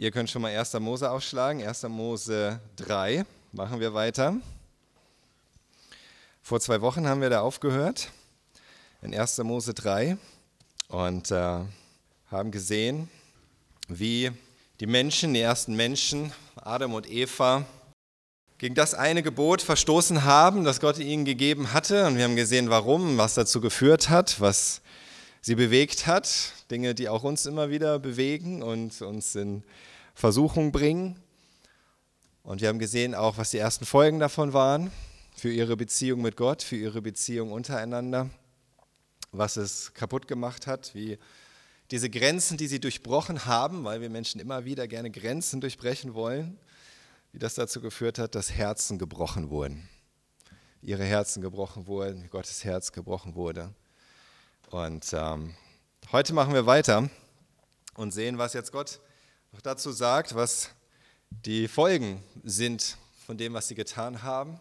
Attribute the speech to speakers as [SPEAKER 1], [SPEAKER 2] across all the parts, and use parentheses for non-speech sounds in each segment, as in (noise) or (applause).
[SPEAKER 1] Ihr könnt schon mal 1. Mose aufschlagen, 1. Mose 3. Machen wir weiter. Vor zwei Wochen haben wir da aufgehört, in 1. Mose 3, und äh, haben gesehen, wie die Menschen, die ersten Menschen, Adam und Eva, gegen das eine Gebot verstoßen haben, das Gott ihnen gegeben hatte. Und wir haben gesehen, warum, was dazu geführt hat, was sie bewegt hat. Dinge, die auch uns immer wieder bewegen und uns in Versuchung bringen. Und wir haben gesehen auch, was die ersten Folgen davon waren für ihre Beziehung mit Gott, für ihre Beziehung untereinander, was es kaputt gemacht hat, wie diese Grenzen, die sie durchbrochen haben, weil wir Menschen immer wieder gerne Grenzen durchbrechen wollen, wie das dazu geführt hat, dass Herzen gebrochen wurden. Ihre Herzen gebrochen wurden, Gottes Herz gebrochen wurde. Und ähm, heute machen wir weiter und sehen, was jetzt Gott noch dazu sagt, was die Folgen sind von dem, was sie getan haben.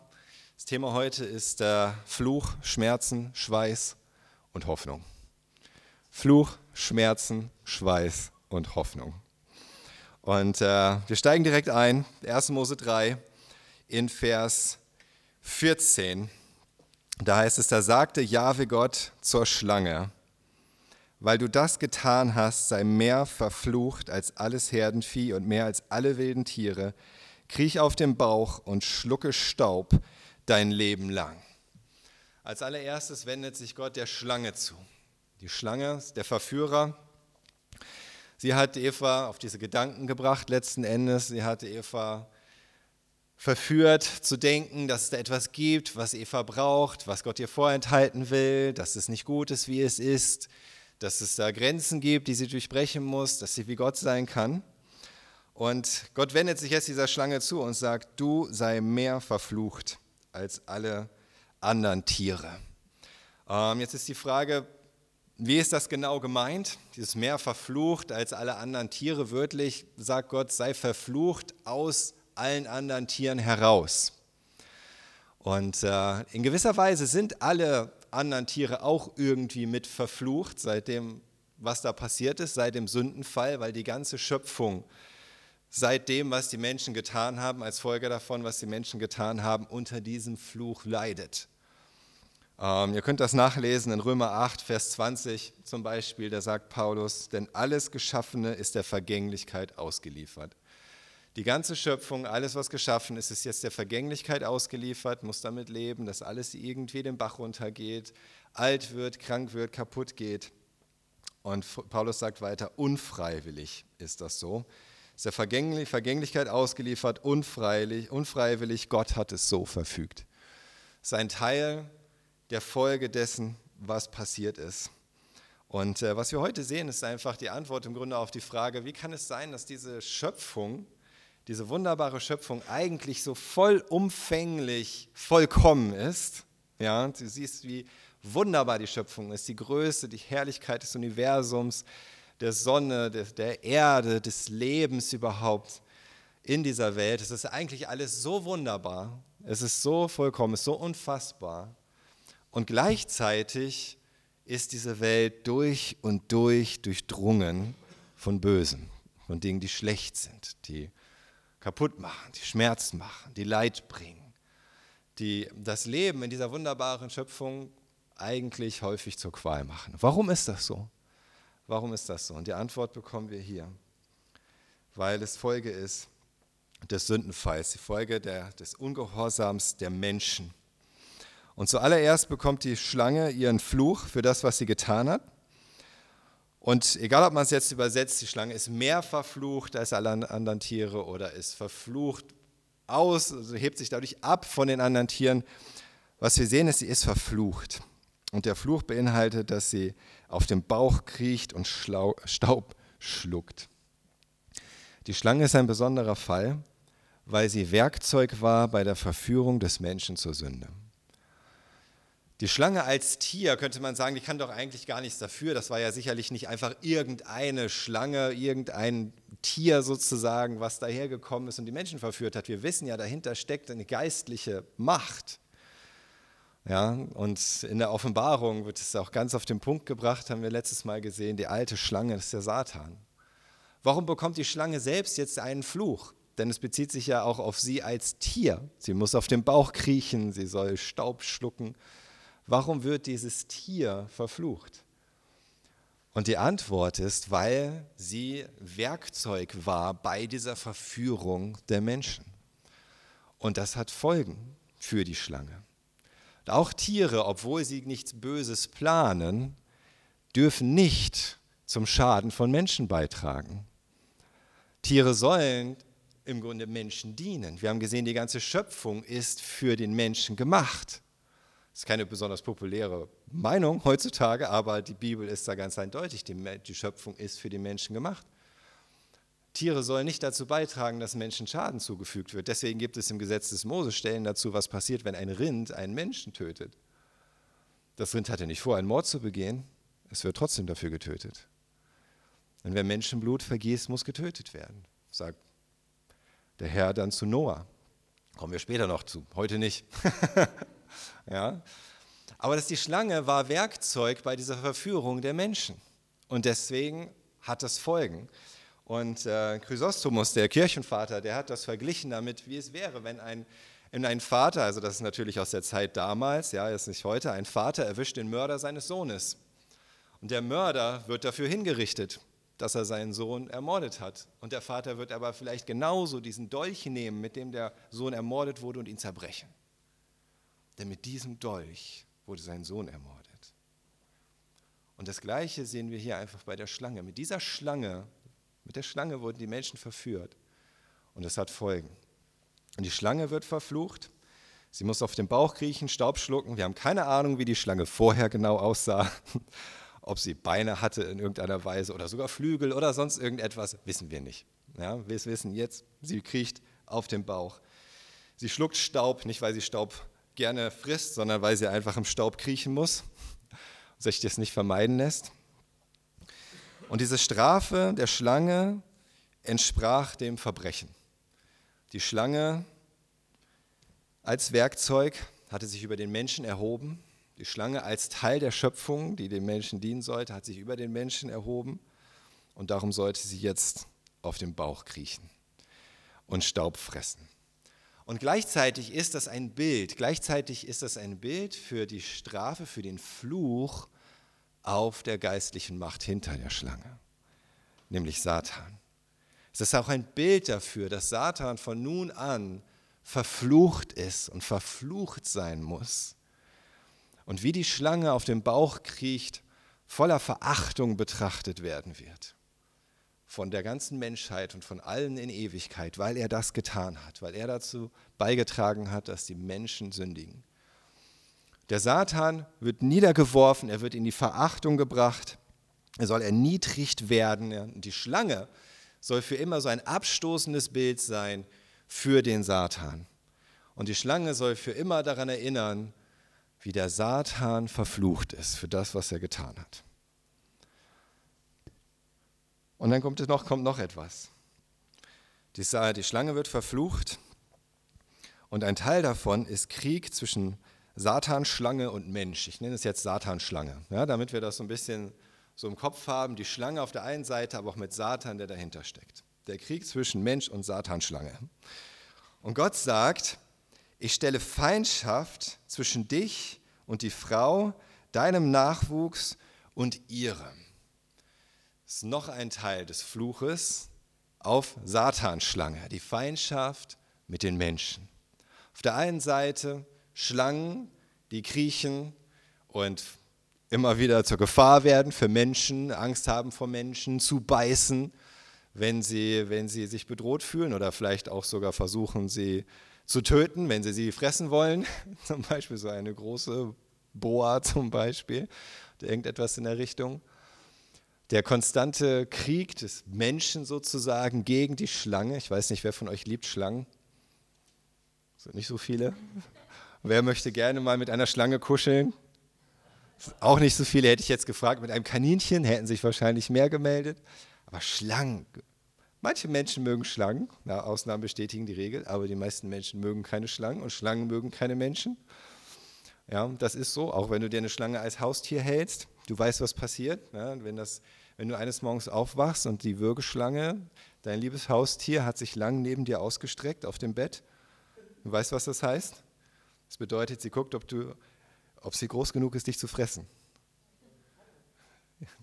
[SPEAKER 1] Das Thema heute ist äh, Fluch, Schmerzen, Schweiß und Hoffnung. Fluch, Schmerzen, Schweiß und Hoffnung. Und äh, wir steigen direkt ein, 1. Mose 3 in Vers 14. Da heißt es, da sagte Jahwe Gott zur Schlange, weil du das getan hast, sei mehr verflucht als alles Herdenvieh und mehr als alle wilden Tiere. Kriech auf den Bauch und schlucke Staub dein Leben lang. Als allererstes wendet sich Gott der Schlange zu. Die Schlange, der Verführer, sie hat Eva auf diese Gedanken gebracht letzten Endes. Sie hat Eva verführt zu denken, dass es da etwas gibt, was Eva braucht, was Gott ihr vorenthalten will, dass es nicht gut ist, wie es ist, dass es da Grenzen gibt, die sie durchbrechen muss, dass sie wie Gott sein kann. Und Gott wendet sich jetzt dieser Schlange zu und sagt, du sei mehr verflucht als alle anderen Tiere. Ähm, jetzt ist die Frage, wie ist das genau gemeint? Dieses mehr verflucht als alle anderen Tiere. Wörtlich sagt Gott, sei verflucht aus allen anderen Tieren heraus. Und äh, in gewisser Weise sind alle anderen Tiere auch irgendwie mit verflucht, seit dem, was da passiert ist, seit dem Sündenfall, weil die ganze Schöpfung seit dem, was die Menschen getan haben, als Folge davon, was die Menschen getan haben, unter diesem Fluch leidet. Ähm, ihr könnt das nachlesen in Römer 8, Vers 20 zum Beispiel, da sagt Paulus, denn alles Geschaffene ist der Vergänglichkeit ausgeliefert. Die ganze Schöpfung, alles, was geschaffen ist, ist jetzt der Vergänglichkeit ausgeliefert, muss damit leben, dass alles irgendwie den Bach runtergeht, alt wird, krank wird, kaputt geht. Und Paulus sagt weiter, unfreiwillig ist das so. Ist der Vergänglich Vergänglichkeit ausgeliefert, unfreiwillig, unfreiwillig, Gott hat es so verfügt. Sein Teil der Folge dessen, was passiert ist. Und äh, was wir heute sehen, ist einfach die Antwort im Grunde auf die Frage, wie kann es sein, dass diese Schöpfung, diese wunderbare Schöpfung eigentlich so vollumfänglich vollkommen ist. Ja, du siehst, wie wunderbar die Schöpfung ist, die Größe, die Herrlichkeit des Universums, der Sonne, der Erde, des Lebens überhaupt in dieser Welt. Es ist eigentlich alles so wunderbar, es ist so vollkommen, es ist so unfassbar. Und gleichzeitig ist diese Welt durch und durch durchdrungen von Bösen, von Dingen, die schlecht sind, die kaputt machen, die Schmerzen machen, die Leid bringen, die das Leben in dieser wunderbaren Schöpfung eigentlich häufig zur Qual machen. Warum ist das so? Warum ist das so? Und die Antwort bekommen wir hier, weil es Folge ist des Sündenfalls, die Folge der, des Ungehorsams der Menschen. Und zuallererst bekommt die Schlange ihren Fluch für das, was sie getan hat. Und egal, ob man es jetzt übersetzt, die Schlange ist mehr verflucht als alle anderen Tiere oder ist verflucht aus, also hebt sich dadurch ab von den anderen Tieren. Was wir sehen, ist, sie ist verflucht. Und der Fluch beinhaltet, dass sie auf dem Bauch kriecht und Staub schluckt. Die Schlange ist ein besonderer Fall, weil sie Werkzeug war bei der Verführung des Menschen zur Sünde. Die Schlange als Tier, könnte man sagen, die kann doch eigentlich gar nichts dafür. Das war ja sicherlich nicht einfach irgendeine Schlange, irgendein Tier sozusagen, was dahergekommen ist und die Menschen verführt hat. Wir wissen ja, dahinter steckt eine geistliche Macht. Ja, und in der Offenbarung wird es auch ganz auf den Punkt gebracht, haben wir letztes Mal gesehen, die alte Schlange ist der Satan. Warum bekommt die Schlange selbst jetzt einen Fluch? Denn es bezieht sich ja auch auf sie als Tier. Sie muss auf dem Bauch kriechen, sie soll Staub schlucken. Warum wird dieses Tier verflucht? Und die Antwort ist, weil sie Werkzeug war bei dieser Verführung der Menschen. Und das hat Folgen für die Schlange. Und auch Tiere, obwohl sie nichts Böses planen, dürfen nicht zum Schaden von Menschen beitragen. Tiere sollen im Grunde Menschen dienen. Wir haben gesehen, die ganze Schöpfung ist für den Menschen gemacht. Das ist keine besonders populäre Meinung heutzutage, aber die Bibel ist da ganz eindeutig. Die, die Schöpfung ist für die Menschen gemacht. Tiere sollen nicht dazu beitragen, dass Menschen Schaden zugefügt wird. Deswegen gibt es im Gesetz des Moses Stellen dazu, was passiert, wenn ein Rind einen Menschen tötet. Das Rind hatte nicht vor, einen Mord zu begehen. Es wird trotzdem dafür getötet. Und wer Menschenblut vergießt, muss getötet werden, sagt der Herr dann zu Noah. Kommen wir später noch zu, heute nicht. (laughs) (laughs) ja? Aber dass die Schlange war Werkzeug bei dieser Verführung der Menschen. Und deswegen hat das Folgen. Und äh, Chrysostomus, der Kirchenvater, der hat das verglichen damit, wie es wäre, wenn ein, wenn ein Vater, also das ist natürlich aus der Zeit damals, ja, ist nicht heute, ein Vater erwischt den Mörder seines Sohnes. Und der Mörder wird dafür hingerichtet, dass er seinen Sohn ermordet hat. Und der Vater wird aber vielleicht genauso diesen Dolch nehmen, mit dem der Sohn ermordet wurde, und ihn zerbrechen. Denn mit diesem Dolch wurde sein Sohn ermordet. Und das Gleiche sehen wir hier einfach bei der Schlange. Mit dieser Schlange mit der Schlange wurden die Menschen verführt. Und es hat Folgen. Und die Schlange wird verflucht. Sie muss auf dem Bauch kriechen, Staub schlucken. Wir haben keine Ahnung, wie die Schlange vorher genau aussah. (laughs) Ob sie Beine hatte in irgendeiner Weise oder sogar Flügel oder sonst irgendetwas, wissen wir nicht. Ja, wir wissen jetzt, sie kriecht auf dem Bauch. Sie schluckt Staub, nicht weil sie Staub gerne frisst, sondern weil sie einfach im Staub kriechen muss, sich das nicht vermeiden lässt. Und diese Strafe der Schlange entsprach dem Verbrechen. Die Schlange als Werkzeug hatte sich über den Menschen erhoben. Die Schlange als Teil der Schöpfung, die dem Menschen dienen sollte, hat sich über den Menschen erhoben. Und darum sollte sie jetzt auf dem Bauch kriechen und Staub fressen. Und gleichzeitig ist das ein Bild, gleichzeitig ist das ein Bild für die Strafe, für den Fluch, auf der geistlichen Macht hinter der Schlange, nämlich Satan. Es ist auch ein Bild dafür, dass Satan von nun an verflucht ist und verflucht sein muss. Und wie die Schlange auf dem Bauch kriecht, voller Verachtung betrachtet werden wird. Von der ganzen Menschheit und von allen in Ewigkeit, weil er das getan hat, weil er dazu beigetragen hat, dass die Menschen sündigen. Der Satan wird niedergeworfen, er wird in die Verachtung gebracht, er soll erniedrigt werden. Die Schlange soll für immer so ein abstoßendes Bild sein für den Satan. Und die Schlange soll für immer daran erinnern, wie der Satan verflucht ist für das, was er getan hat. Und dann kommt noch, kommt noch etwas. Die, die Schlange wird verflucht und ein Teil davon ist Krieg zwischen Satan, Schlange und Mensch. Ich nenne es jetzt Satan-Schlange, ja, damit wir das so ein bisschen so im Kopf haben. Die Schlange auf der einen Seite, aber auch mit Satan, der dahinter steckt. Der Krieg zwischen Mensch und Satan-Schlange. Und Gott sagt, ich stelle Feindschaft zwischen dich und die Frau, deinem Nachwuchs und ihrem. Ist noch ein Teil des Fluches auf Satan-Schlange, die Feindschaft mit den Menschen. Auf der einen Seite Schlangen, die kriechen und immer wieder zur Gefahr werden für Menschen, Angst haben vor Menschen, zu beißen, wenn sie, wenn sie sich bedroht fühlen oder vielleicht auch sogar versuchen, sie zu töten, wenn sie sie fressen wollen. (laughs) Zum Beispiel so eine große Boa zum Beispiel, irgendetwas in der Richtung. Der konstante Krieg des Menschen sozusagen gegen die Schlange. Ich weiß nicht, wer von euch liebt Schlangen? Sind nicht so viele. Wer möchte gerne mal mit einer Schlange kuscheln? Auch nicht so viele hätte ich jetzt gefragt. Mit einem Kaninchen hätten sich wahrscheinlich mehr gemeldet. Aber Schlangen. Manche Menschen mögen Schlangen. Na, Ausnahmen bestätigen die Regel. Aber die meisten Menschen mögen keine Schlangen und Schlangen mögen keine Menschen. Ja, das ist so. Auch wenn du dir eine Schlange als Haustier hältst, du weißt, was passiert. Ja, wenn, das, wenn du eines Morgens aufwachst und die Würgeschlange, dein liebes Haustier, hat sich lang neben dir ausgestreckt auf dem Bett. Du weißt, was das heißt? Das bedeutet, sie guckt, ob, du, ob sie groß genug ist, dich zu fressen.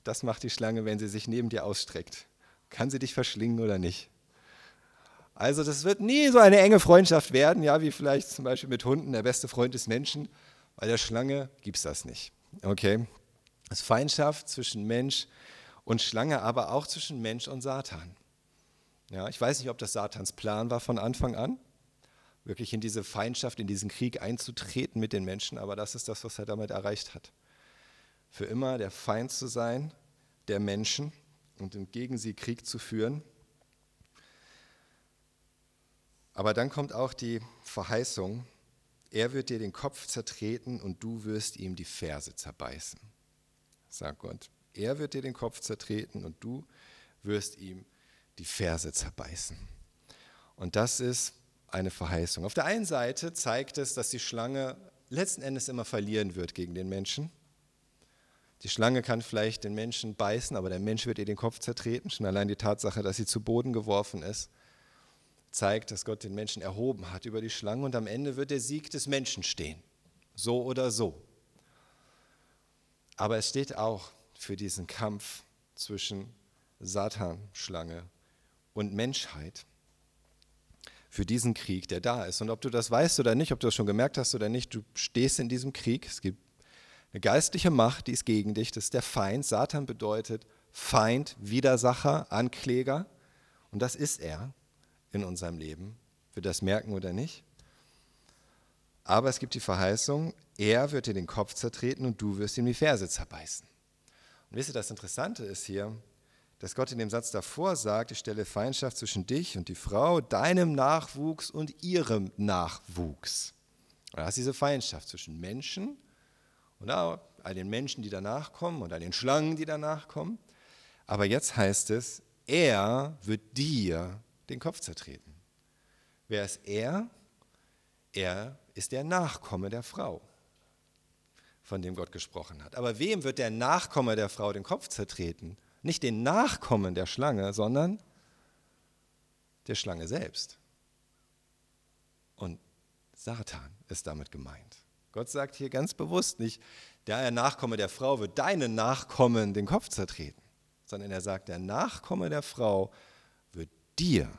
[SPEAKER 1] Das macht die Schlange, wenn sie sich neben dir ausstreckt. Kann sie dich verschlingen oder nicht? Also das wird nie so eine enge Freundschaft werden, ja, wie vielleicht zum Beispiel mit Hunden, der beste Freund des Menschen. Bei der Schlange gibt es das nicht. Okay? Das ist Feindschaft zwischen Mensch und Schlange, aber auch zwischen Mensch und Satan. Ja, ich weiß nicht, ob das Satans Plan war von Anfang an, wirklich in diese Feindschaft, in diesen Krieg einzutreten mit den Menschen, aber das ist das, was er damit erreicht hat. Für immer der Feind zu sein der Menschen und gegen sie Krieg zu führen. Aber dann kommt auch die Verheißung, er wird dir den Kopf zertreten und du wirst ihm die Ferse zerbeißen, sagt Gott. Er wird dir den Kopf zertreten und du wirst ihm die Ferse zerbeißen. Und das ist eine Verheißung. Auf der einen Seite zeigt es, dass die Schlange letzten Endes immer verlieren wird gegen den Menschen. Die Schlange kann vielleicht den Menschen beißen, aber der Mensch wird ihr den Kopf zertreten. Schon allein die Tatsache, dass sie zu Boden geworfen ist, zeigt, dass Gott den Menschen erhoben hat über die Schlange und am Ende wird der Sieg des Menschen stehen. So oder so. Aber es steht auch für diesen Kampf zwischen Satan, Schlange und Menschheit. Für diesen Krieg, der da ist. Und ob du das weißt oder nicht, ob du das schon gemerkt hast oder nicht, du stehst in diesem Krieg. Es gibt eine geistliche Macht, die ist gegen dich. Das ist der Feind. Satan bedeutet Feind, Widersacher, Ankläger. Und das ist er in unserem Leben. Wir das merken oder nicht. Aber es gibt die Verheißung, er wird dir den Kopf zertreten und du wirst ihm die Ferse zerbeißen. Und wisst ihr, das Interessante ist hier, dass Gott in dem Satz davor sagt, ich stelle Feindschaft zwischen dich und die Frau, deinem Nachwuchs und ihrem Nachwuchs. Und da ist diese Feindschaft zwischen Menschen und all den Menschen, die danach kommen und all den Schlangen, die danach kommen. Aber jetzt heißt es, er wird dir den Kopf zertreten. Wer ist er? Er ist der Nachkomme der Frau von dem Gott gesprochen hat. Aber wem wird der Nachkomme der Frau den Kopf zertreten? Nicht den Nachkommen der Schlange, sondern der Schlange selbst. Und Satan ist damit gemeint. Gott sagt hier ganz bewusst nicht, der Nachkomme der Frau wird deinen Nachkommen den Kopf zertreten, sondern er sagt, der Nachkomme der Frau wird dir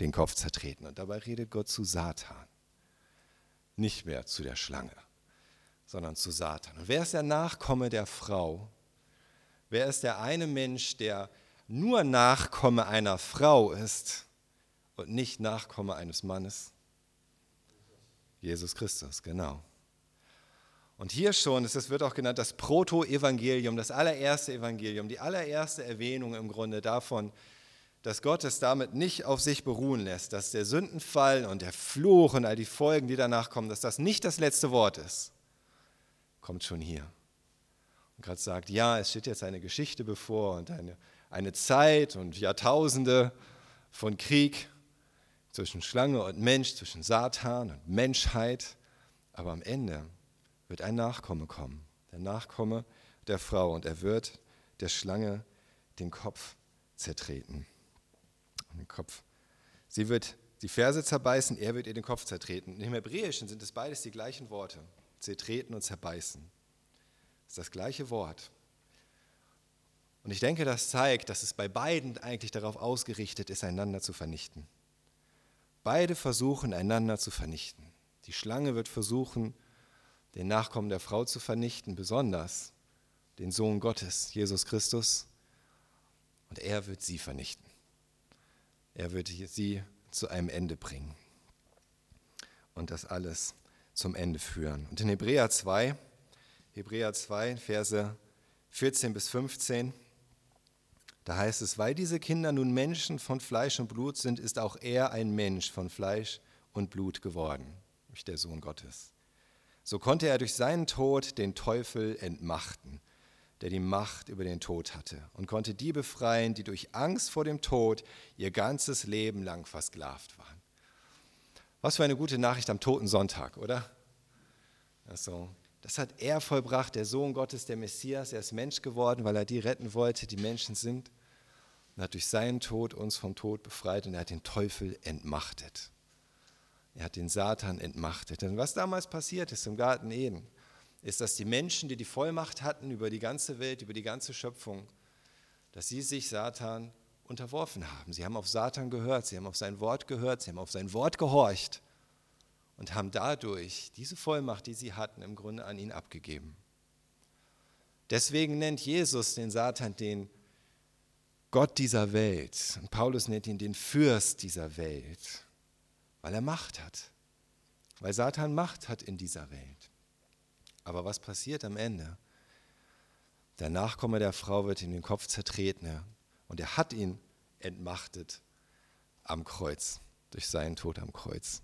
[SPEAKER 1] den Kopf zertreten. Und dabei redet Gott zu Satan, nicht mehr zu der Schlange sondern zu Satan. Und wer ist der Nachkomme der Frau? Wer ist der eine Mensch, der nur Nachkomme einer Frau ist und nicht Nachkomme eines Mannes? Jesus Christus, genau. Und hier schon, es wird auch genannt das Proto-Evangelium, das allererste Evangelium, die allererste Erwähnung im Grunde davon, dass Gott es damit nicht auf sich beruhen lässt, dass der Sündenfall und der Fluch und all die Folgen, die danach kommen, dass das nicht das letzte Wort ist, kommt schon hier. Und Gott sagt, ja, es steht jetzt eine Geschichte bevor und eine, eine Zeit und Jahrtausende von Krieg zwischen Schlange und Mensch, zwischen Satan und Menschheit. Aber am Ende wird ein Nachkomme kommen, der Nachkomme der Frau und er wird der Schlange den Kopf zertreten. Den Kopf. Sie wird die Ferse zerbeißen, er wird ihr den Kopf zertreten. Im Hebräischen sind es beides die gleichen Worte zertreten und zerbeißen. Das ist das gleiche Wort. Und ich denke, das zeigt, dass es bei beiden eigentlich darauf ausgerichtet ist, einander zu vernichten. Beide versuchen, einander zu vernichten. Die Schlange wird versuchen, den Nachkommen der Frau zu vernichten, besonders den Sohn Gottes, Jesus Christus. Und er wird sie vernichten. Er wird sie zu einem Ende bringen. Und das alles zum Ende führen. Und in Hebräer 2, Hebräer 2, Verse 14 bis 15, da heißt es, weil diese Kinder nun Menschen von Fleisch und Blut sind, ist auch er ein Mensch von Fleisch und Blut geworden, der Sohn Gottes. So konnte er durch seinen Tod den Teufel entmachten, der die Macht über den Tod hatte, und konnte die befreien, die durch Angst vor dem Tod ihr ganzes Leben lang versklavt waren. Was für eine gute Nachricht am Toten Sonntag, oder? Also, Das hat er vollbracht, der Sohn Gottes, der Messias. Er ist Mensch geworden, weil er die retten wollte, die Menschen sind. Und hat durch seinen Tod uns vom Tod befreit und er hat den Teufel entmachtet. Er hat den Satan entmachtet. Denn was damals passiert ist im Garten Eden, ist, dass die Menschen, die die Vollmacht hatten über die ganze Welt, über die ganze Schöpfung, dass sie sich Satan unterworfen haben. Sie haben auf Satan gehört, sie haben auf sein Wort gehört, sie haben auf sein Wort gehorcht und haben dadurch diese Vollmacht, die sie hatten, im Grunde an ihn abgegeben. Deswegen nennt Jesus den Satan den Gott dieser Welt. Und Paulus nennt ihn den Fürst dieser Welt, weil er Macht hat. Weil Satan Macht hat in dieser Welt. Aber was passiert am Ende? Der Nachkomme der Frau wird in den Kopf zertreten und er hat ihn entmachtet am Kreuz, durch seinen Tod am Kreuz.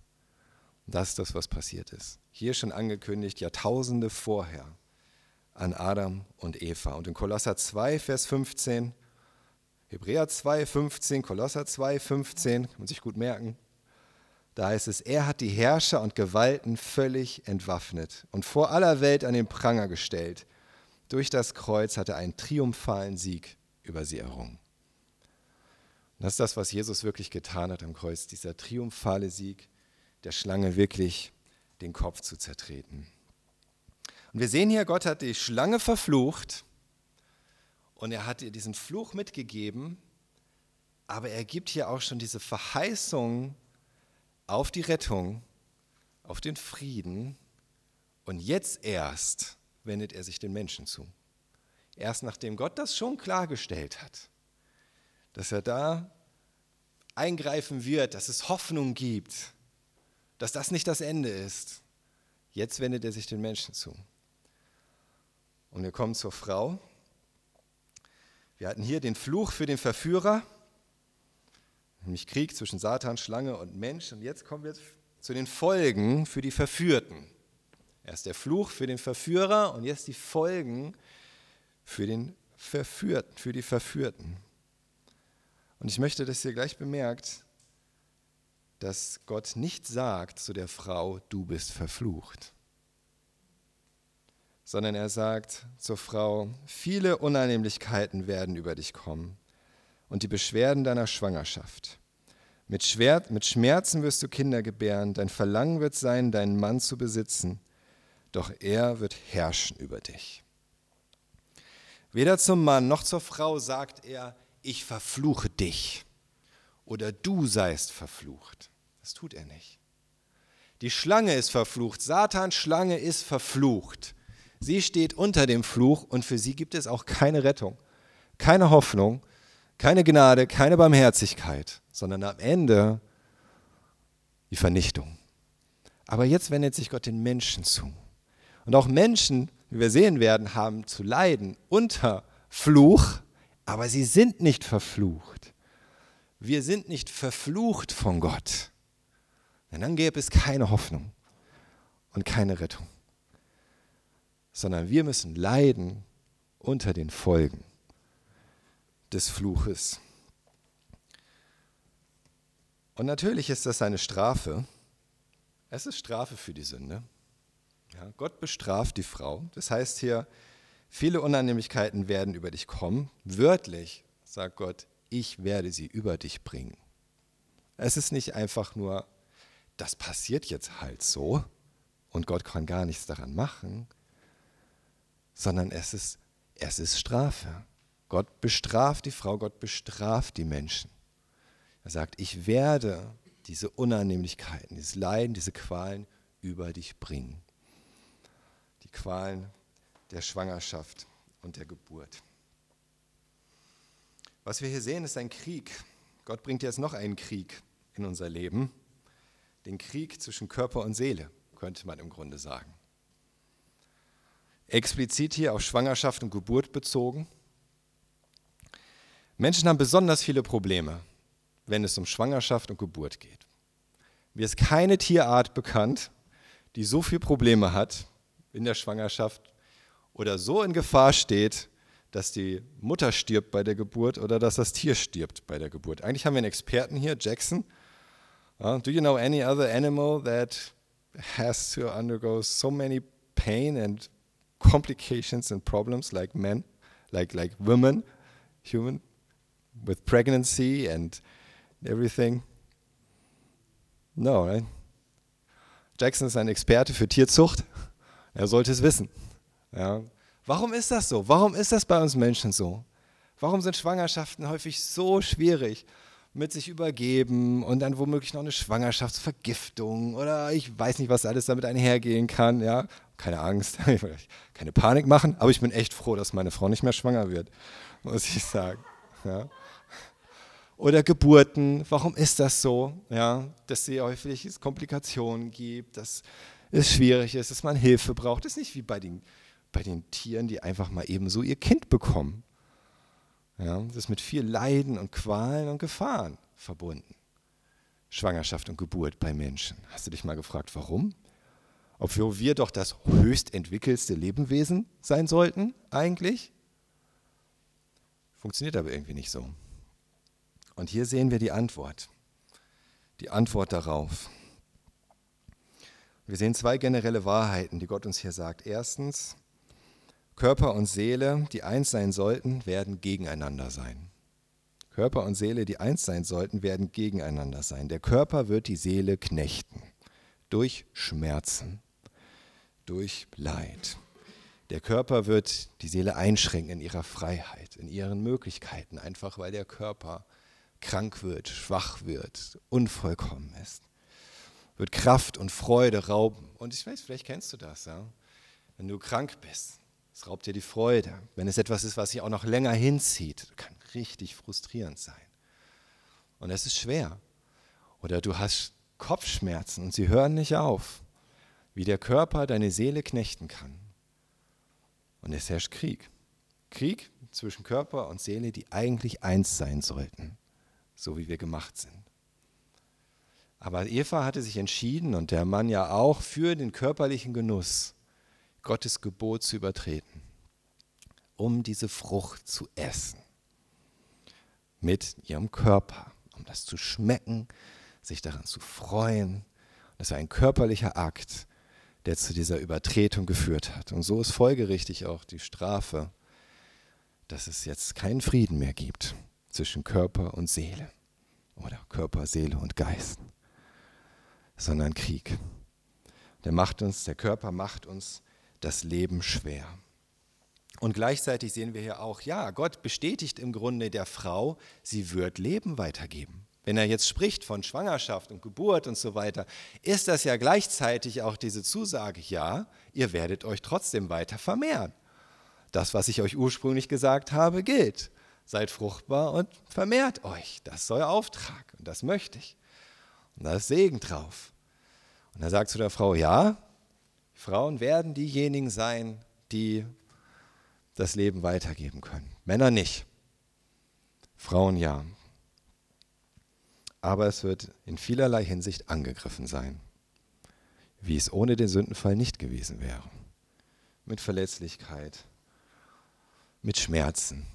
[SPEAKER 1] Das ist das, was passiert ist. Hier schon angekündigt, Jahrtausende vorher an Adam und Eva. Und in Kolosser 2, Vers 15, Hebräer 2, 15, Kolosser 2, 15, kann man sich gut merken, da heißt es, er hat die Herrscher und Gewalten völlig entwaffnet und vor aller Welt an den Pranger gestellt. Durch das Kreuz hat er einen triumphalen Sieg über sie errungen. Und das ist das, was Jesus wirklich getan hat am Kreuz, dieser triumphale Sieg der Schlange wirklich den Kopf zu zertreten. Und wir sehen hier, Gott hat die Schlange verflucht und er hat ihr diesen Fluch mitgegeben, aber er gibt hier auch schon diese Verheißung auf die Rettung, auf den Frieden und jetzt erst wendet er sich den Menschen zu. Erst nachdem Gott das schon klargestellt hat, dass er da eingreifen wird, dass es Hoffnung gibt, dass das nicht das Ende ist. Jetzt wendet er sich den Menschen zu. Und wir kommen zur Frau. Wir hatten hier den Fluch für den Verführer, nämlich Krieg zwischen Satan, Schlange und Mensch. Und jetzt kommen wir zu den Folgen für die Verführten. Erst der Fluch für den Verführer und jetzt die Folgen für, den Verführten, für die Verführten. Und ich möchte, dass ihr gleich bemerkt, dass Gott nicht sagt zu der Frau, du bist verflucht, sondern er sagt zur Frau, viele Unannehmlichkeiten werden über dich kommen und die Beschwerden deiner Schwangerschaft. Mit, Schwert, mit Schmerzen wirst du Kinder gebären, dein Verlangen wird sein, deinen Mann zu besitzen, doch er wird herrschen über dich. Weder zum Mann noch zur Frau sagt er, ich verfluche dich oder du seist verflucht. Das tut er nicht. Die Schlange ist verflucht. Satans Schlange ist verflucht. Sie steht unter dem Fluch und für sie gibt es auch keine Rettung, keine Hoffnung, keine Gnade, keine Barmherzigkeit, sondern am Ende die Vernichtung. Aber jetzt wendet sich Gott den Menschen zu. Und auch Menschen, wie wir sehen werden, haben zu leiden unter Fluch, aber sie sind nicht verflucht. Wir sind nicht verflucht von Gott. Denn dann gäbe es keine Hoffnung und keine Rettung. Sondern wir müssen leiden unter den Folgen des Fluches. Und natürlich ist das eine Strafe. Es ist Strafe für die Sünde. Ja, Gott bestraft die Frau. Das heißt hier, viele Unannehmlichkeiten werden über dich kommen. Wörtlich sagt Gott, ich werde sie über dich bringen. Es ist nicht einfach nur das passiert jetzt halt so und Gott kann gar nichts daran machen, sondern es ist, es ist Strafe. Gott bestraft die Frau, Gott bestraft die Menschen. Er sagt, ich werde diese Unannehmlichkeiten, dieses Leiden, diese Qualen über dich bringen. Die Qualen der Schwangerschaft und der Geburt. Was wir hier sehen, ist ein Krieg. Gott bringt jetzt noch einen Krieg in unser Leben den Krieg zwischen Körper und Seele, könnte man im Grunde sagen. Explizit hier auf Schwangerschaft und Geburt bezogen. Menschen haben besonders viele Probleme, wenn es um Schwangerschaft und Geburt geht. Mir ist keine Tierart bekannt, die so viele Probleme hat in der Schwangerschaft oder so in Gefahr steht, dass die Mutter stirbt bei der Geburt oder dass das Tier stirbt bei der Geburt. Eigentlich haben wir einen Experten hier, Jackson, do you know any other animal that has to undergo so many pain and complications and problems like men, like, like women, human, with pregnancy and everything? No, right? Jackson ist ein Experte für Tierzucht. Er sollte es wissen. Ja. Warum ist das so? Warum ist das bei uns Menschen so? Warum sind Schwangerschaften häufig so schwierig? Mit sich übergeben und dann womöglich noch eine Schwangerschaftsvergiftung oder ich weiß nicht, was alles damit einhergehen kann. Ja, keine Angst, (laughs) keine Panik machen, aber ich bin echt froh, dass meine Frau nicht mehr schwanger wird, muss ich sagen. Ja. Oder Geburten, warum ist das so? Ja, dass es häufig Komplikationen gibt, dass es schwierig ist, dass man Hilfe braucht. Das ist nicht wie bei den, bei den Tieren, die einfach mal eben so ihr Kind bekommen. Ja, das ist mit viel Leiden und Qualen und Gefahren verbunden. Schwangerschaft und Geburt bei Menschen. Hast du dich mal gefragt, warum? Obwohl wir doch das höchst entwickelste Lebewesen sein sollten, eigentlich? Funktioniert aber irgendwie nicht so. Und hier sehen wir die Antwort. Die Antwort darauf. Wir sehen zwei generelle Wahrheiten, die Gott uns hier sagt. Erstens, Körper und Seele, die eins sein sollten, werden gegeneinander sein. Körper und Seele, die eins sein sollten, werden gegeneinander sein. Der Körper wird die Seele knechten durch Schmerzen, durch Leid. Der Körper wird die Seele einschränken in ihrer Freiheit, in ihren Möglichkeiten, einfach weil der Körper krank wird, schwach wird, unvollkommen ist. Wird Kraft und Freude rauben. Und ich weiß, vielleicht kennst du das, ja? Wenn du krank bist, es raubt dir die Freude. Wenn es etwas ist, was sich auch noch länger hinzieht, kann richtig frustrierend sein. Und es ist schwer. Oder du hast Kopfschmerzen und sie hören nicht auf. Wie der Körper deine Seele knechten kann. Und es herrscht Krieg. Krieg zwischen Körper und Seele, die eigentlich eins sein sollten, so wie wir gemacht sind. Aber Eva hatte sich entschieden und der Mann ja auch für den körperlichen Genuss Gottes Gebot zu übertreten, um diese Frucht zu essen. Mit ihrem Körper, um das zu schmecken, sich daran zu freuen. Das war ein körperlicher Akt, der zu dieser Übertretung geführt hat. Und so ist folgerichtig auch die Strafe, dass es jetzt keinen Frieden mehr gibt zwischen Körper und Seele oder Körper, Seele und Geist, sondern Krieg. Der macht uns, der Körper macht uns das Leben schwer. Und gleichzeitig sehen wir hier auch, ja, Gott bestätigt im Grunde der Frau, sie wird Leben weitergeben. Wenn er jetzt spricht von Schwangerschaft und Geburt und so weiter, ist das ja gleichzeitig auch diese Zusage, ja, ihr werdet euch trotzdem weiter vermehren. Das, was ich euch ursprünglich gesagt habe, gilt. Seid fruchtbar und vermehrt euch. Das ist euer Auftrag und das möchte ich. Und da ist Segen drauf. Und er sagt zu der Frau, ja, Frauen werden diejenigen sein, die das Leben weitergeben können. Männer nicht. Frauen ja. Aber es wird in vielerlei Hinsicht angegriffen sein, wie es ohne den Sündenfall nicht gewesen wäre. Mit Verletzlichkeit, mit Schmerzen,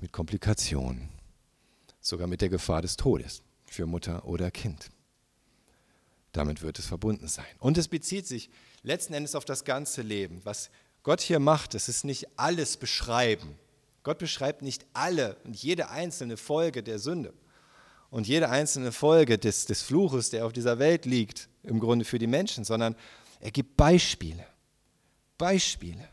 [SPEAKER 1] mit Komplikationen, sogar mit der Gefahr des Todes für Mutter oder Kind. Damit wird es verbunden sein. Und es bezieht sich letzten Endes auf das ganze Leben. Was Gott hier macht, das ist nicht alles beschreiben. Gott beschreibt nicht alle und jede einzelne Folge der Sünde und jede einzelne Folge des, des Fluches, der auf dieser Welt liegt, im Grunde für die Menschen, sondern er gibt Beispiele. Beispiele.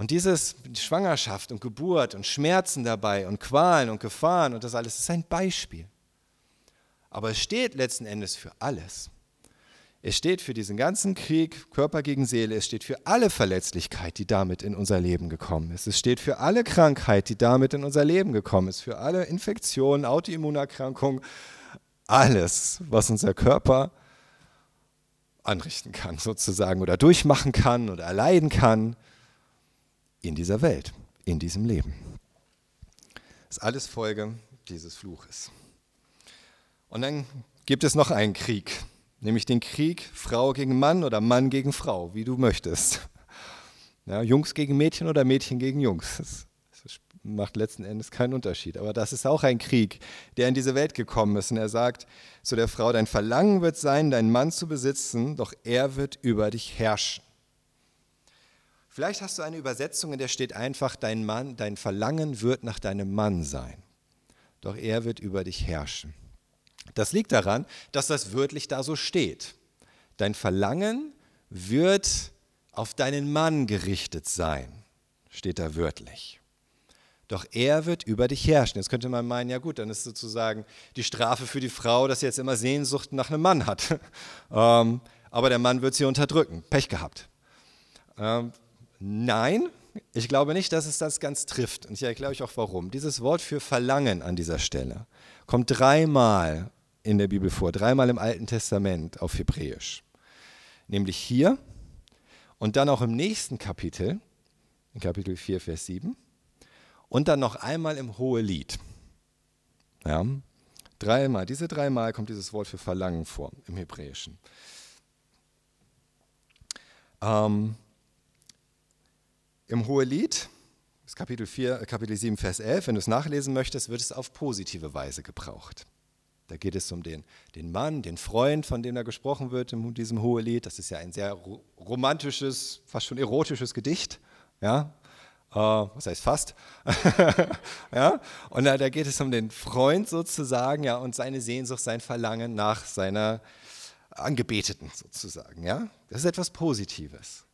[SPEAKER 1] Und dieses Schwangerschaft und Geburt und Schmerzen dabei und Qualen und Gefahren und das alles ist ein Beispiel. Aber es steht letzten Endes für alles. Es steht für diesen ganzen Krieg, Körper gegen Seele. Es steht für alle Verletzlichkeit, die damit in unser Leben gekommen ist. Es steht für alle Krankheit, die damit in unser Leben gekommen ist. Für alle Infektionen, Autoimmunerkrankungen, alles, was unser Körper anrichten kann, sozusagen, oder durchmachen kann oder erleiden kann in dieser Welt, in diesem Leben. Das ist alles Folge dieses Fluches. Und dann gibt es noch einen Krieg, nämlich den Krieg Frau gegen Mann oder Mann gegen Frau, wie du möchtest. Ja, Jungs gegen Mädchen oder Mädchen gegen Jungs. Das Das macht letzten Endes keinen Unterschied. Aber das ist auch ein Krieg, der in diese Welt gekommen ist. Und er sagt zu der Frau, dein Verlangen wird sein, deinen Mann zu besitzen, doch er wird über dich herrschen. Vielleicht hast du eine Übersetzung, in der steht einfach, dein Mann, dein Verlangen wird nach deinem Mann sein. Doch er wird über dich herrschen. Das liegt daran, dass das wörtlich da so steht. Dein Verlangen wird auf deinen Mann gerichtet sein, steht da wörtlich. Doch er wird über dich herrschen. Jetzt könnte man meinen, ja gut, dann ist sozusagen die Strafe für die Frau, dass sie jetzt immer Sehnsucht nach einem Mann hat. (laughs) ähm, aber der Mann wird sie unterdrücken. Pech gehabt. Nein, ich glaube nicht, dass es das ganz trifft. Und ich erkläre euch auch warum. Dieses Wort für Verlangen an dieser Stelle kommt dreimal in der Bibel vor, dreimal im Alten Testament auf Hebräisch. Nämlich hier und dann auch im nächsten Kapitel, in Kapitel 4, Vers 7, und dann noch einmal im Hohelied. Ja, dreimal, diese dreimal kommt dieses Wort für Verlangen vor im Hebräischen. Ähm, Im Hohelied, Kapitel, 4, Kapitel 7, Vers 11, wenn du es nachlesen möchtest, wird es auf positive Weise gebraucht. Da geht es um den, den Mann, den Freund, von dem da gesprochen wird in diesem Hohelied. Das ist ja ein sehr romantisches, fast schon erotisches Gedicht. Ja? Äh, was heißt fast? (laughs) ja? Und da, da, geht es um den Freund sozusagen ja, und seine Sehnsucht, sein Verlangen nach seiner Angebeteten sozusagen. Ja? Das ist etwas Positives.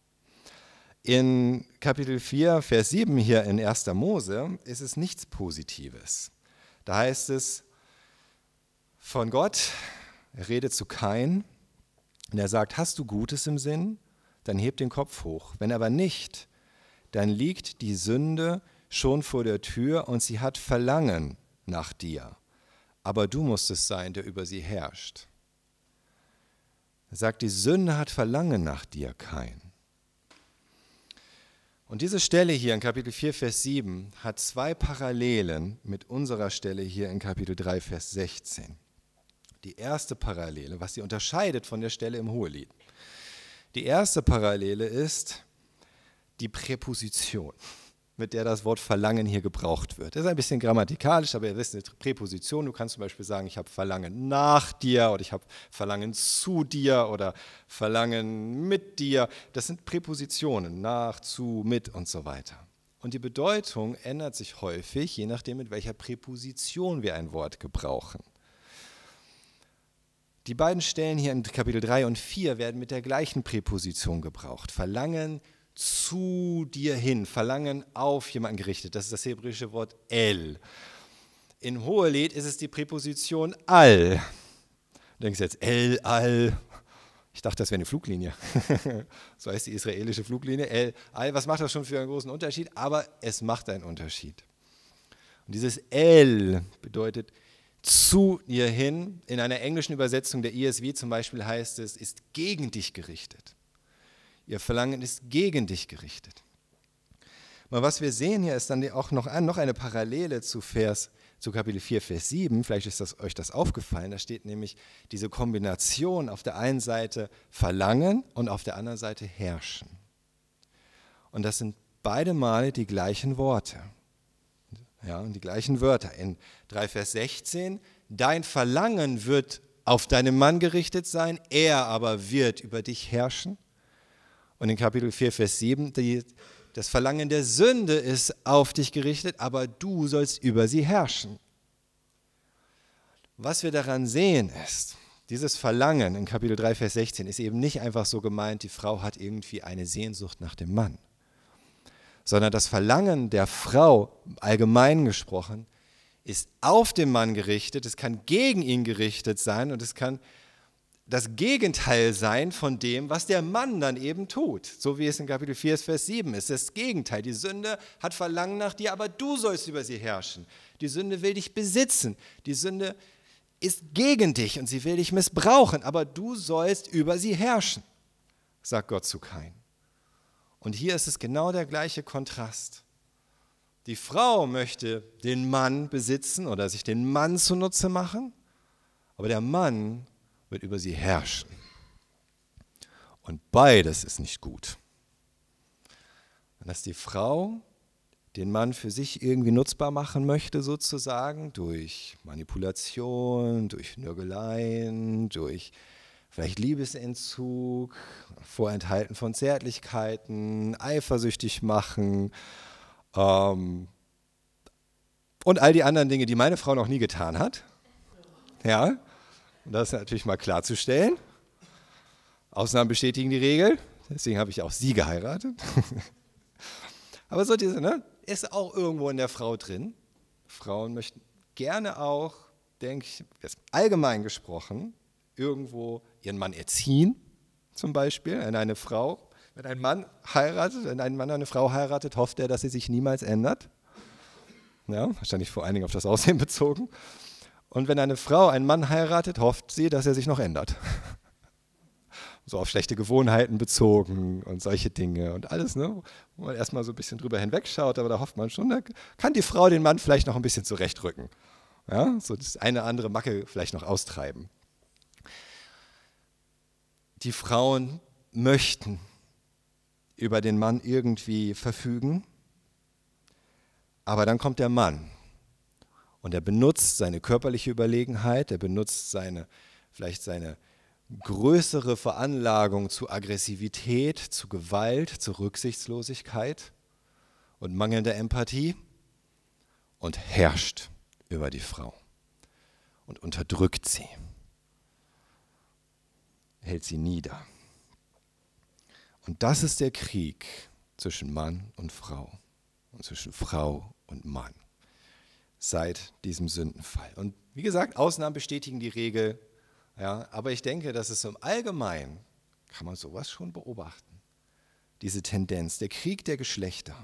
[SPEAKER 1] In Kapitel 4, Vers 7 hier in 1. Mose ist es nichts Positives. Da heißt es, von Gott. Er redet zu Kain und er sagt, hast du Gutes im Sinn? Dann heb den Kopf hoch. Wenn aber nicht, dann liegt die Sünde schon vor der Tür und sie hat Verlangen nach dir. Aber du musst es sein, der über sie herrscht. Er sagt, die Sünde hat Verlangen nach dir, Kain. Und diese Stelle hier in Kapitel 4, Vers 7 hat zwei Parallelen mit unserer Stelle hier in Kapitel 3, Vers 16 die erste Parallele, was sie unterscheidet von der Stelle im Hohelied. Die erste Parallele ist die Präposition, mit der das Wort Verlangen hier gebraucht wird. Das ist ein bisschen grammatikalisch, aber ihr wisst, eine Präposition, du kannst zum Beispiel sagen, ich habe Verlangen nach dir oder ich habe Verlangen zu dir oder Verlangen mit dir. Das sind Präpositionen, nach, zu, mit und so weiter. Und die Bedeutung ändert sich häufig, je nachdem, mit welcher Präposition wir ein Wort gebrauchen. Die beiden Stellen hier in Kapitel 3 und 4 werden mit der gleichen Präposition gebraucht. Verlangen zu dir hin, Verlangen auf jemanden gerichtet. Das ist das hebräische Wort el. In Hohelied ist es die Präposition al. Du denkst jetzt el, al. Ich dachte, das wäre eine Fluglinie. (laughs) so heißt die israelische Fluglinie. El, al, was macht das schon für einen großen Unterschied? Aber es macht einen Unterschied. Und dieses el bedeutet zu ihr hin. In einer englischen Übersetzung der ESV zum Beispiel heißt es, ist gegen dich gerichtet. Ihr Verlangen ist gegen dich gerichtet. Mal was wir sehen hier ist dann auch noch, noch eine Parallele zu Vers zu Kapitel 4, Vers 7. Vielleicht ist das, euch das aufgefallen. Da steht nämlich diese Kombination auf der einen Seite Verlangen und auf der anderen Seite Herrschen. Und das sind beide Male die gleichen Worte. Ja, und die gleichen Wörter. In 3 Vers 16, dein Verlangen wird auf deinen Mann gerichtet sein, er aber wird über dich herrschen. Und in Kapitel 4 Vers 7, die, das Verlangen der Sünde ist auf dich gerichtet, aber du sollst über sie herrschen. Was wir daran sehen ist, dieses Verlangen in Kapitel 3, Vers 16 ist eben nicht einfach so gemeint, die Frau hat irgendwie eine Sehnsucht nach dem Mann sondern das Verlangen der Frau, allgemein gesprochen, ist auf den Mann gerichtet, es kann gegen ihn gerichtet sein und es kann das Gegenteil sein von dem, was der Mann dann eben tut. So wie es in Kapitel 4, Vers 7 ist. Das Gegenteil. Die Sünde hat Verlangen nach dir, aber du sollst über sie herrschen. Die Sünde will dich besitzen. Die Sünde ist gegen dich und sie will dich missbrauchen, aber du sollst über sie herrschen, sagt Gott zu Kain. Und hier ist es genau der gleiche Kontrast. Die Frau möchte den Mann besitzen oder sich den Mann zunutze machen, aber der Mann wird über sie herrschen. Und beides ist nicht gut. Dass die Frau den Mann für sich irgendwie nutzbar machen möchte, sozusagen, durch Manipulation, durch Nörgeleien, durch vielleicht Liebesentzug, Vorenthalten von Zärtlichkeiten, eifersüchtig machen ähm, und all die anderen Dinge, die meine Frau noch nie getan hat. Ja, und das ist natürlich mal klarzustellen. Ausnahmen bestätigen die Regel, deswegen habe ich auch sie geheiratet. (laughs) Aber so diese, ne, ist auch irgendwo in der Frau drin. Frauen möchten gerne auch, denke ich, allgemein gesprochen, irgendwo ihren Mann erziehen, zum Beispiel. Wenn eine Frau, wenn ein Mann heiratet, wenn ein Mann eine Frau heiratet, hofft er, dass sie sich niemals ändert. Ja, wahrscheinlich vor allen Dingen auf das Aussehen bezogen. Und wenn eine Frau einen Mann heiratet, hofft sie, dass er sich noch ändert (laughs) so auf schlechte Gewohnheiten bezogen und solche Dinge und alles, ne? wo man erstmal so ein bisschen drüber hinwegschaut, aber da hofft man schon, da kann die Frau den Mann vielleicht noch ein bisschen zurechtrücken. Ja? So das eine andere Macke vielleicht noch austreiben. Die Frauen möchten über den Mann irgendwie verfügen, aber dann kommt der Mann und er benutzt seine körperliche Überlegenheit, er benutzt seine, vielleicht seine größere Veranlagung zu Aggressivität, zu Gewalt, zu Rücksichtslosigkeit und mangelnder Empathie und herrscht über die Frau und unterdrückt sie, hält sie nieder. Und das ist der Krieg zwischen Mann und Frau und zwischen Frau und Mann seit diesem Sündenfall. Und wie gesagt, Ausnahmen bestätigen die Regel, ja, aber ich denke, dass es im Allgemeinen, kann man sowas schon beobachten, diese Tendenz, der Krieg der Geschlechter.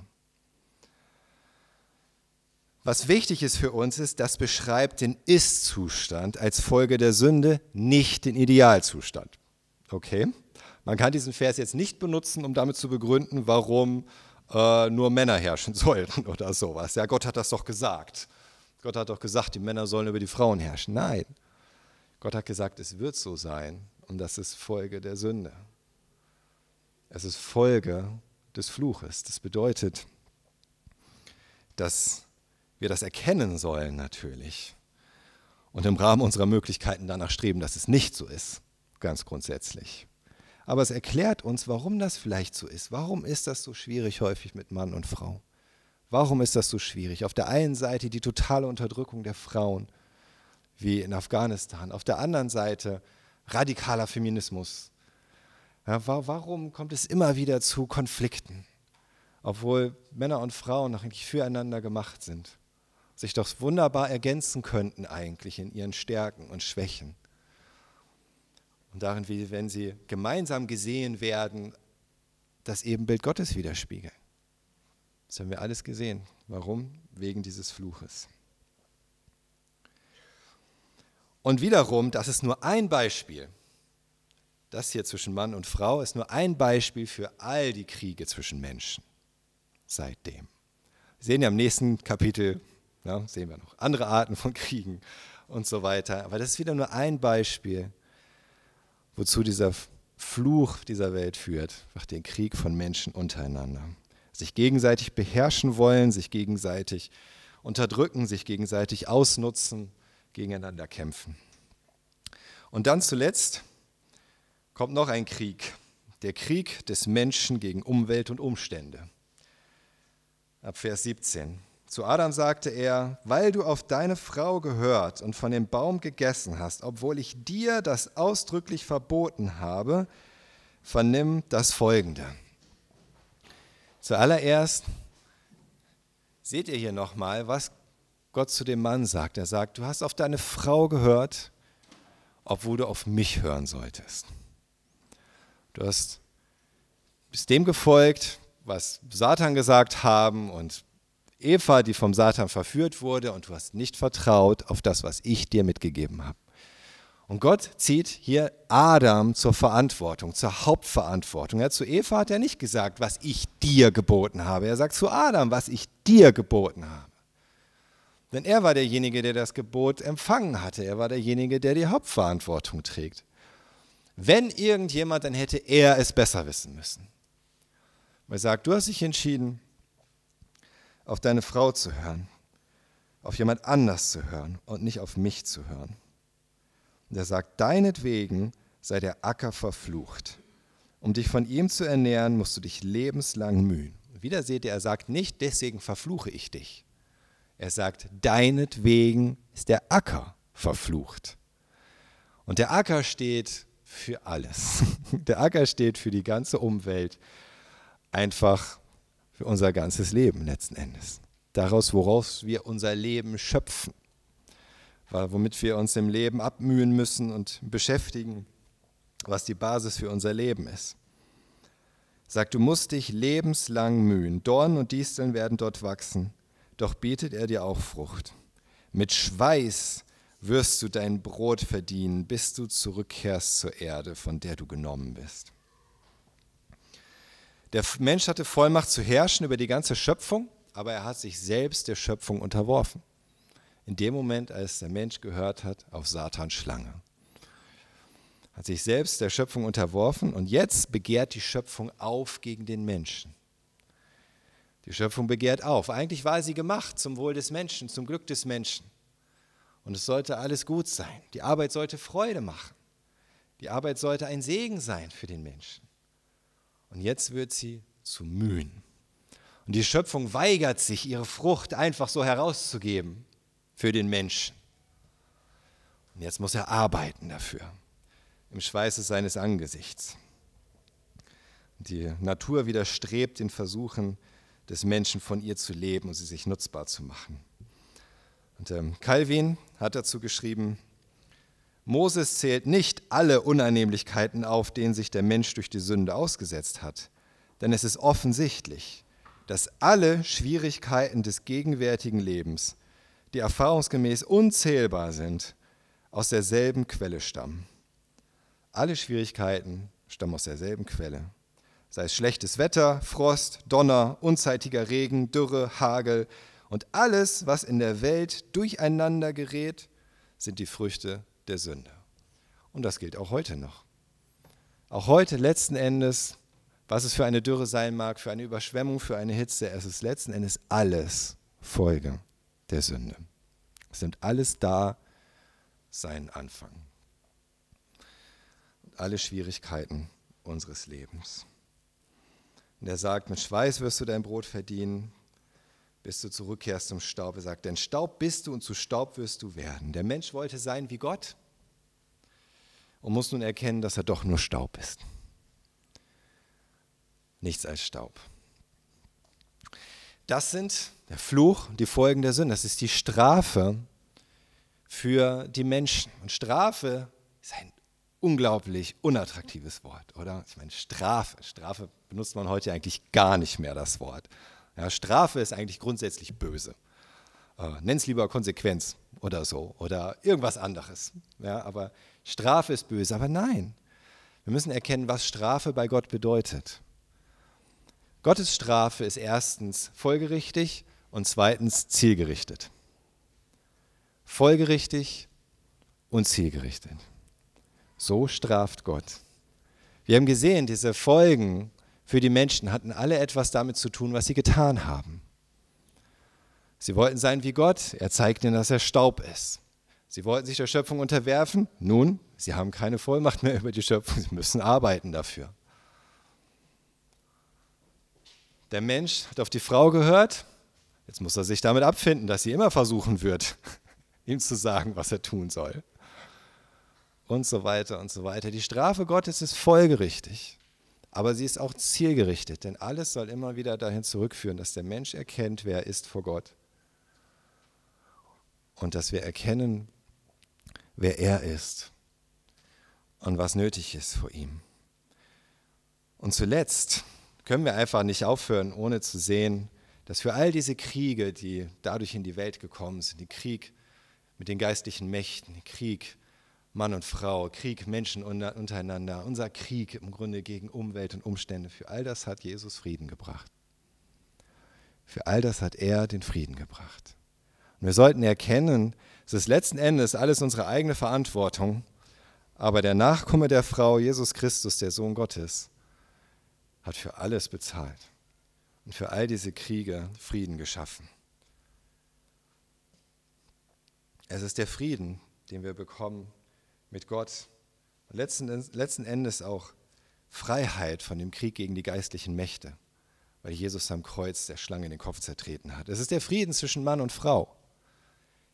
[SPEAKER 1] Was wichtig ist für uns ist, das beschreibt den Ist-Zustand als Folge der Sünde, nicht den Idealzustand. Okay? Man kann diesen Vers jetzt nicht benutzen, um damit zu begründen, warum äh, nur Männer herrschen (laughs) sollten oder sowas. Ja, Gott hat das doch gesagt. Gott hat doch gesagt, die Männer sollen über die Frauen herrschen. Nein. Gott hat gesagt, es wird so sein und das ist Folge der Sünde. Es ist Folge des Fluches. Das bedeutet, dass wir das erkennen sollen natürlich und im Rahmen unserer Möglichkeiten danach streben, dass es nicht so ist, ganz grundsätzlich. Aber es erklärt uns, warum das vielleicht so ist. Warum ist das so schwierig häufig mit Mann und Frau? Warum ist das so schwierig? Auf der einen Seite die totale Unterdrückung der Frauen wie in Afghanistan. Auf der anderen Seite radikaler Feminismus. Ja, warum kommt es immer wieder zu Konflikten, obwohl Männer und Frauen noch eigentlich füreinander gemacht sind, sich doch wunderbar ergänzen könnten eigentlich in ihren Stärken und Schwächen. Und darin, wie wenn sie gemeinsam gesehen werden, das Ebenbild Gottes widerspiegeln. Das haben wir alles gesehen. Warum? Wegen dieses Fluches. Und wiederum, das ist nur ein Beispiel. Das hier zwischen Mann und Frau ist nur ein Beispiel für all die Kriege zwischen Menschen seitdem. Wir sehen ja im nächsten Kapitel, ja, sehen wir noch andere Arten von Kriegen und so weiter. Aber das ist wieder nur ein Beispiel, wozu dieser Fluch dieser Welt führt, nach den Krieg von Menschen untereinander. Sich gegenseitig beherrschen wollen, sich gegenseitig unterdrücken, sich gegenseitig ausnutzen gegeneinander kämpfen. Und dann zuletzt kommt noch ein Krieg, der Krieg des Menschen gegen Umwelt und Umstände. Ab Vers 17. Zu Adam sagte er, weil du auf deine Frau gehört und von dem Baum gegessen hast, obwohl ich dir das ausdrücklich verboten habe, vernimm das Folgende. Zuallererst seht ihr hier nochmal, was Gott zu dem Mann sagt. Er sagt, du hast auf deine Frau gehört, obwohl du auf mich hören solltest. Du hast, bist dem gefolgt, was Satan gesagt haben und Eva, die vom Satan verführt wurde, und du hast nicht vertraut auf das, was ich dir mitgegeben habe. Und Gott zieht hier Adam zur Verantwortung, zur Hauptverantwortung. Ja, zu Eva hat er nicht gesagt, was ich dir geboten habe. Er sagt zu Adam, was ich dir geboten habe. Denn er war derjenige, der das Gebot empfangen hatte. Er war derjenige, der die Hauptverantwortung trägt. Wenn irgendjemand, dann hätte er es besser wissen müssen. Er sagt, du hast dich entschieden, auf deine Frau zu hören, auf jemand anders zu hören und nicht auf mich zu hören. Und er sagt, deinetwegen sei der Acker verflucht. Um dich von ihm zu ernähren, musst du dich lebenslang mühen. Wieder seht ihr, er sagt nicht, deswegen verfluche ich dich. Er sagt, deinetwegen ist der Acker verflucht. Und der Acker steht für alles. (laughs) Der Acker steht für die ganze Umwelt, einfach für unser ganzes Leben letzten Endes. Daraus, woraus wir unser Leben schöpfen, womit wir uns im Leben abmühen müssen und beschäftigen, was die Basis für unser Leben ist. Sagt, du musst dich lebenslang mühen. Dornen und Disteln werden dort wachsen, doch bietet er dir auch Frucht. Mit Schweiß wirst du dein Brot verdienen, bis du zurückkehrst zur Erde, von der du genommen bist. Der Mensch hatte Vollmacht zu herrschen über die ganze Schöpfung, aber er hat sich selbst der Schöpfung unterworfen. In dem Moment, als der Mensch gehört hat auf Satans Schlange. Hat sich selbst der Schöpfung unterworfen und jetzt begehrt die Schöpfung auf gegen den Menschen. Die Schöpfung begehrt auf. Eigentlich war sie gemacht zum Wohl des Menschen, zum Glück des Menschen. Und es sollte alles gut sein. Die Arbeit sollte Freude machen. Die Arbeit sollte ein Segen sein für den Menschen. Und jetzt wird sie zu Mühen. Und die Schöpfung weigert sich, ihre Frucht einfach so herauszugeben für den Menschen. Und jetzt muss er arbeiten dafür, im Schweiße seines Angesichts. Die Natur widerstrebt den Versuchen des Menschen, von ihr zu leben und sie sich nutzbar zu machen. Und ähm, Calvin hat dazu geschrieben, Moses zählt nicht alle Unannehmlichkeiten auf, denen sich der Mensch durch die Sünde ausgesetzt hat. Denn es ist offensichtlich, dass alle Schwierigkeiten des gegenwärtigen Lebens, die erfahrungsgemäß unzählbar sind, aus derselben Quelle stammen. Alle Schwierigkeiten stammen aus derselben Quelle. Sei es schlechtes Wetter, Frost, Donner, unzeitiger Regen, Dürre, Hagel, und alles, was in der Welt durcheinander gerät, sind die Früchte der Sünde. Und das gilt auch heute noch. Auch heute letzten Endes, was es für eine Dürre sein mag, für eine Überschwemmung, für eine Hitze, es ist letzten Endes alles Folge der Sünde. Es nimmt alles da seinen Anfang. Alle Schwierigkeiten unseres Lebens. Und er sagt, mit Schweiß wirst du dein Brot verdienen, bis du zurückkehrst zum Staub. Er sagt, denn Staub bist du und zu Staub wirst du werden. Der Mensch wollte sein wie Gott und muss nun erkennen, dass er doch nur Staub ist. Nichts als Staub. Das sind der Fluch die Folgen der Sünde. Das ist die Strafe für die Menschen. Und Strafe ist ein unglaublich unattraktives Wort, oder? Ich meine, Strafe. Strafe benutzt man heute eigentlich gar nicht mehr, das Wort. Ja, Strafe ist eigentlich grundsätzlich böse. Äh, Nenn es lieber Konsequenz oder so oder irgendwas anderes. Ja, aber Strafe ist böse. Aber nein, wir müssen erkennen, was Strafe bei Gott bedeutet. Gottes Strafe ist erstens folgerichtig und zweitens zielgerichtet. Folgerichtig und zielgerichtet. So straft Gott. Wir haben gesehen, diese Folgen für die Menschen hatten alle etwas damit zu tun, was sie getan haben. Sie wollten sein wie Gott, er zeigt ihnen, dass er Staub ist. Sie wollten sich der Schöpfung unterwerfen, nun, sie haben keine Vollmacht mehr über die Schöpfung, sie müssen arbeiten dafür. Der Mensch hat auf die Frau gehört, jetzt muss er sich damit abfinden, dass sie immer versuchen wird, (laughs) ihm zu sagen, was er tun soll. Und so weiter und so weiter. Die Strafe Gottes ist folgerichtig. Aber sie ist auch zielgerichtet, denn alles soll immer wieder dahin zurückführen, dass der Mensch erkennt, wer er ist vor Gott. Und dass wir erkennen, wer er ist und was nötig ist vor ihm. Und zuletzt können wir einfach nicht aufhören, ohne zu sehen, dass für all diese Kriege, die dadurch in die Welt gekommen sind, den Krieg mit den geistlichen Mächten, Krieg Mann und Frau, Krieg, Menschen untereinander, unser Krieg im Grunde gegen Umwelt und Umstände, für all das hat Jesus Frieden gebracht. Für all das hat er den Frieden gebracht. Und wir sollten erkennen, es ist letzten Endes alles unsere eigene Verantwortung, aber der Nachkomme der Frau, Jesus Christus, der Sohn Gottes, hat für alles bezahlt. Und für all diese Kriege Frieden geschaffen. Es ist der Frieden, den wir bekommen mit Gott. Und letzten, letzten Endes auch Freiheit von dem Krieg gegen die geistlichen Mächte, weil Jesus am Kreuz der Schlange den Kopf zertreten hat. Es ist der Frieden zwischen Mann und Frau.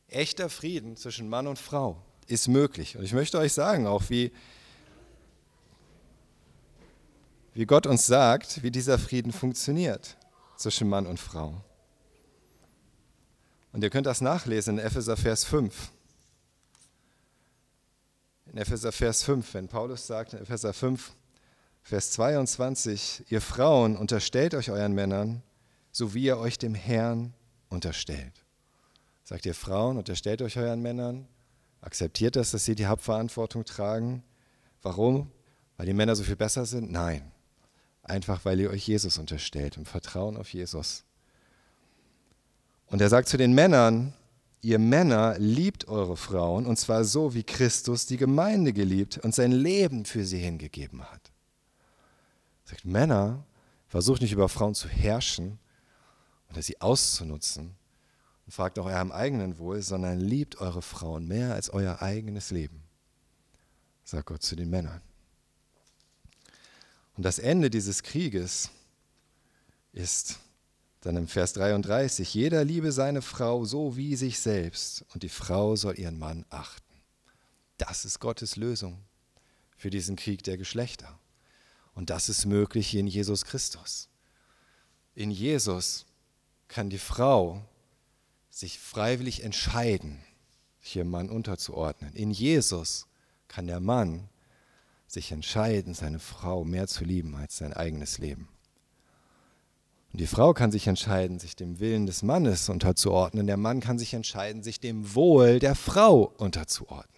[SPEAKER 1] Echter Frieden zwischen Mann und Frau ist möglich. Und ich möchte euch sagen, auch wie, wie Gott uns sagt, wie dieser Frieden funktioniert zwischen Mann und Frau. Und ihr könnt das nachlesen in Epheser Vers 5. In Epheser Vers 5, wenn Paulus sagt in Epheser 5, Vers 22, ihr Frauen unterstellt euch euren Männern, so wie ihr euch dem Herrn unterstellt. Sagt ihr Frauen, unterstellt euch euren Männern, akzeptiert das, dass sie die Hauptverantwortung tragen. Warum? Weil die Männer so viel besser sind? Nein. Einfach weil ihr euch Jesus unterstellt und Vertrauen auf Jesus. Und er sagt zu den Männern, ihr Männer liebt eure Frauen und zwar so, wie Christus die Gemeinde geliebt und sein Leben für sie hingegeben hat. Er sagt, Männer, versucht nicht über Frauen zu herrschen oder sie auszunutzen und fragt auch eurem eigenen Wohl, sondern liebt eure Frauen mehr als euer eigenes Leben, sagt Gott zu den Männern. Und das Ende dieses Krieges ist dann im Vers 33, jeder liebe seine Frau so wie sich selbst und die Frau soll ihren Mann achten. Das ist Gottes Lösung für diesen Krieg der Geschlechter. Und das ist möglich in Jesus Christus. In Jesus kann die Frau sich freiwillig entscheiden, sich ihrem Mann unterzuordnen. In Jesus kann der Mann sich entscheiden, seine Frau mehr zu lieben als sein eigenes Leben. Und die Frau kann sich entscheiden, sich dem Willen des Mannes unterzuordnen. Der Mann kann sich entscheiden, sich dem Wohl der Frau unterzuordnen.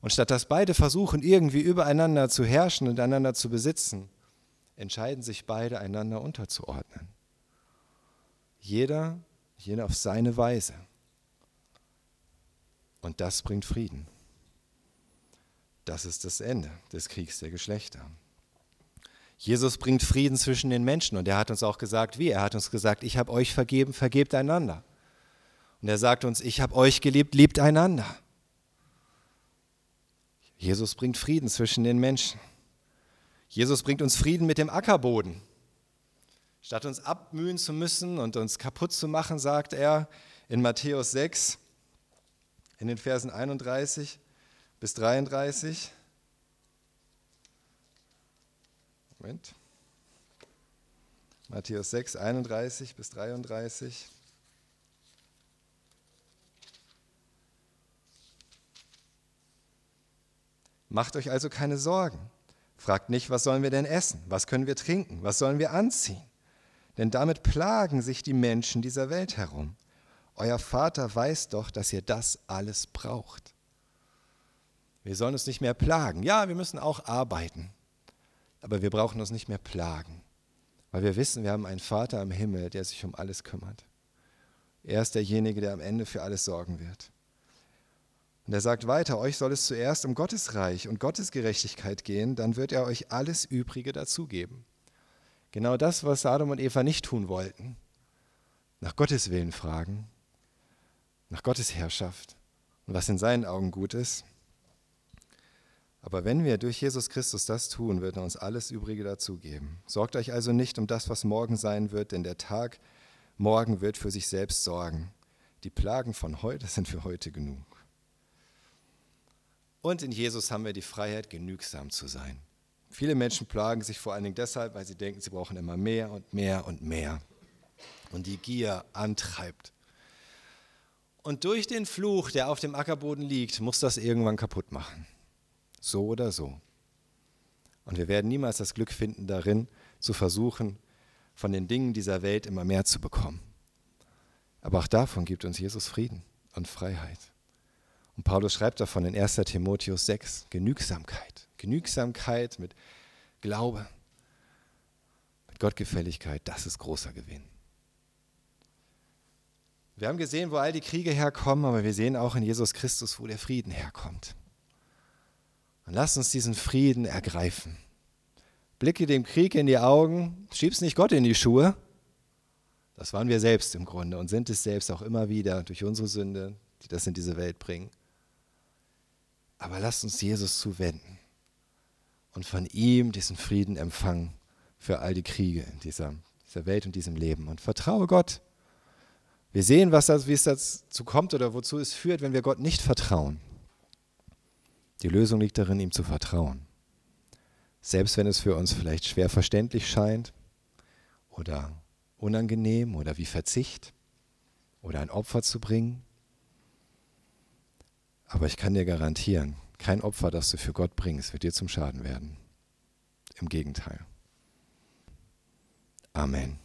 [SPEAKER 1] Und statt dass beide versuchen, irgendwie übereinander zu herrschen und einander zu besitzen, entscheiden sich beide, einander unterzuordnen. Jeder, jeder auf seine Weise. Und das bringt Frieden. Das ist das Ende des Kriegs der Geschlechter. Jesus bringt Frieden zwischen den Menschen und er hat uns auch gesagt, wie? Er hat uns gesagt, ich habe euch vergeben, vergebt einander. Und er sagt uns, ich habe euch geliebt, liebt einander. Jesus bringt Frieden zwischen den Menschen. Jesus bringt uns Frieden mit dem Ackerboden. Statt uns abmühen zu müssen und uns kaputt zu machen, sagt er in Matthäus 6, in den Versen 31 bis 33, Moment. Matthäus 6, 31 bis 33. Macht euch also keine Sorgen. Fragt nicht, was sollen wir denn essen? Was können wir trinken? Was sollen wir anziehen? Denn damit plagen sich die Menschen dieser Welt herum. Euer Vater weiß doch, dass ihr das alles braucht. Wir sollen uns nicht mehr plagen. Ja, wir müssen auch arbeiten. Aber wir brauchen uns nicht mehr plagen, weil wir wissen, wir haben einen Vater im Himmel, der sich um alles kümmert. Er ist derjenige, der am Ende für alles sorgen wird. Und er sagt weiter, euch soll es zuerst um Gottes Reich und Gottes Gerechtigkeit gehen, dann wird er euch alles Übrige dazugeben. Genau das, was Adam und Eva nicht tun wollten. Nach Gottes Willen fragen, nach Gottes Herrschaft und was in seinen Augen gut ist. Aber wenn wir durch Jesus Christus das tun, wird er uns alles Übrige dazugeben. Sorgt euch also nicht um das, was morgen sein wird, denn der Tag morgen wird für sich selbst sorgen. Die Plagen von heute sind für heute genug. Und in Jesus haben wir die Freiheit, genügsam zu sein. Viele Menschen plagen sich vor allen Dingen deshalb, weil sie denken, sie brauchen immer mehr und mehr und mehr. Und die Gier antreibt. Und durch den Fluch, der auf dem Ackerboden liegt, muss das irgendwann kaputt machen. So oder so. Und wir werden niemals das Glück finden darin, zu versuchen, von den Dingen dieser Welt immer mehr zu bekommen. Aber auch davon gibt uns Jesus Frieden und Freiheit. Und Paulus schreibt davon in 1 Timotheus 6, Genügsamkeit. Genügsamkeit mit Glaube, mit Gottgefälligkeit, das ist großer Gewinn. Wir haben gesehen, wo all die Kriege herkommen, aber wir sehen auch in Jesus Christus, wo der Frieden herkommt. Und lasst uns diesen Frieden ergreifen. blicke dem Krieg in die Augen, schieb's nicht Gott in die Schuhe. Das waren wir selbst im Grunde und sind es selbst auch immer wieder durch unsere Sünde, die das in diese Welt bringen. Aber lasst uns Jesus zuwenden und von ihm diesen Frieden empfangen für all die Kriege in dieser, dieser Welt und diesem Leben. Und vertraue Gott. Wir sehen, was das, wie es dazu kommt oder wozu es führt, wenn wir Gott nicht vertrauen. Die Lösung liegt darin, ihm zu vertrauen. Selbst wenn es für uns vielleicht schwer verständlich scheint oder unangenehm oder wie Verzicht oder ein Opfer zu bringen. Aber ich kann dir garantieren, kein Opfer, das du für Gott bringst, wird dir zum Schaden werden. Im Gegenteil. Amen.